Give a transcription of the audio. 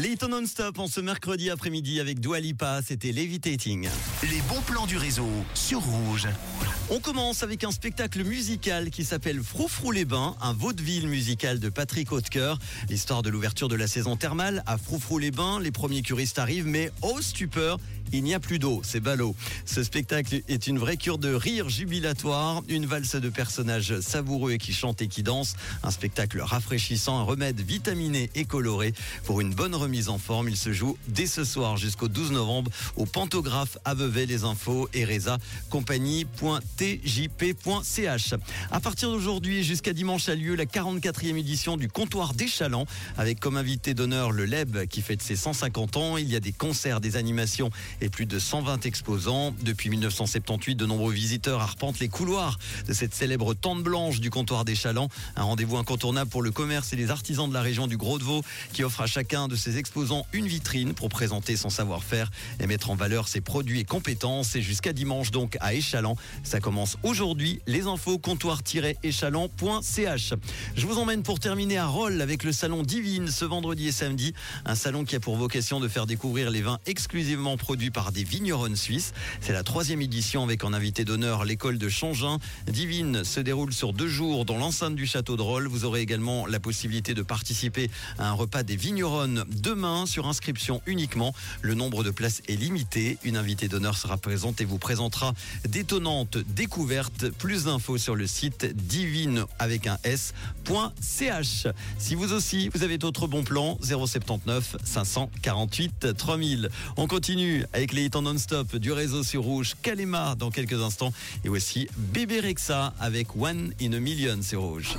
Les hits non-stop en ce mercredi après-midi avec Dua Lipa, c'était Levitating. Les bons plans du réseau sur Rouge. On commence avec un spectacle musical qui s'appelle Froufrou les Bains, un vaudeville musical de Patrick Hautecoeur. L'histoire de l'ouverture de la saison thermale à Froufrou les Bains, les premiers curistes arrivent, mais oh stupeur, il n'y a plus d'eau, c'est ballot. Ce spectacle est une vraie cure de rire jubilatoire, une valse de personnages savoureux et qui chantent et qui dansent, un spectacle rafraîchissant, un remède vitaminé et coloré. Pour une bonne remise en forme, il se joue dès ce soir jusqu'au 12 novembre au Pantographe à Vevey, les infos et Reza compagnie.tjp.ch. À partir d'aujourd'hui jusqu'à dimanche a lieu la 44e édition du comptoir des Chalands avec comme invité d'honneur le LEB qui fête ses 150 ans. Il y a des concerts, des animations et plus de 120 exposants. Depuis 1978, de nombreux visiteurs arpentent les couloirs de cette célèbre tente blanche du comptoir des. Un rendez-vous incontournable pour le commerce et les artisans de la région du Gros-de-Vaud qui offre à chacun de ses exposants une vitrine pour présenter son savoir-faire et mettre en valeur ses produits et compétences. Et jusqu'à dimanche donc à Échalant. Ça commence aujourd'hui. Les infos comptoir-échalant.ch. Je vous emmène pour terminer à Rolles avec le salon Divine ce vendredi et samedi. Un salon qui a pour vocation de faire découvrir les vins exclusivement produits par des vignerons suisses. C'est la troisième édition avec en invité d'honneur l'école de Changin. Divine se déroule sur deux jours dans l'enceinte du château de Rolles. Vous aurez également la possibilité de participer à un repas des vignerons demain sur inscription uniquement. Le nombre de places est limité. Une invitée d'honneur sera présente et vous présentera d'étonnantes découvertes. Plus d'infos sur le site divine avec un s.ch. Si vous aussi, vous avez d'autres bons plans, 079 548 3000. On continue avec les hits non-stop du réseau sur Rouge, Kalema dans quelques instants et aussi Bébé Rexa avec One in a Million sur Rouge.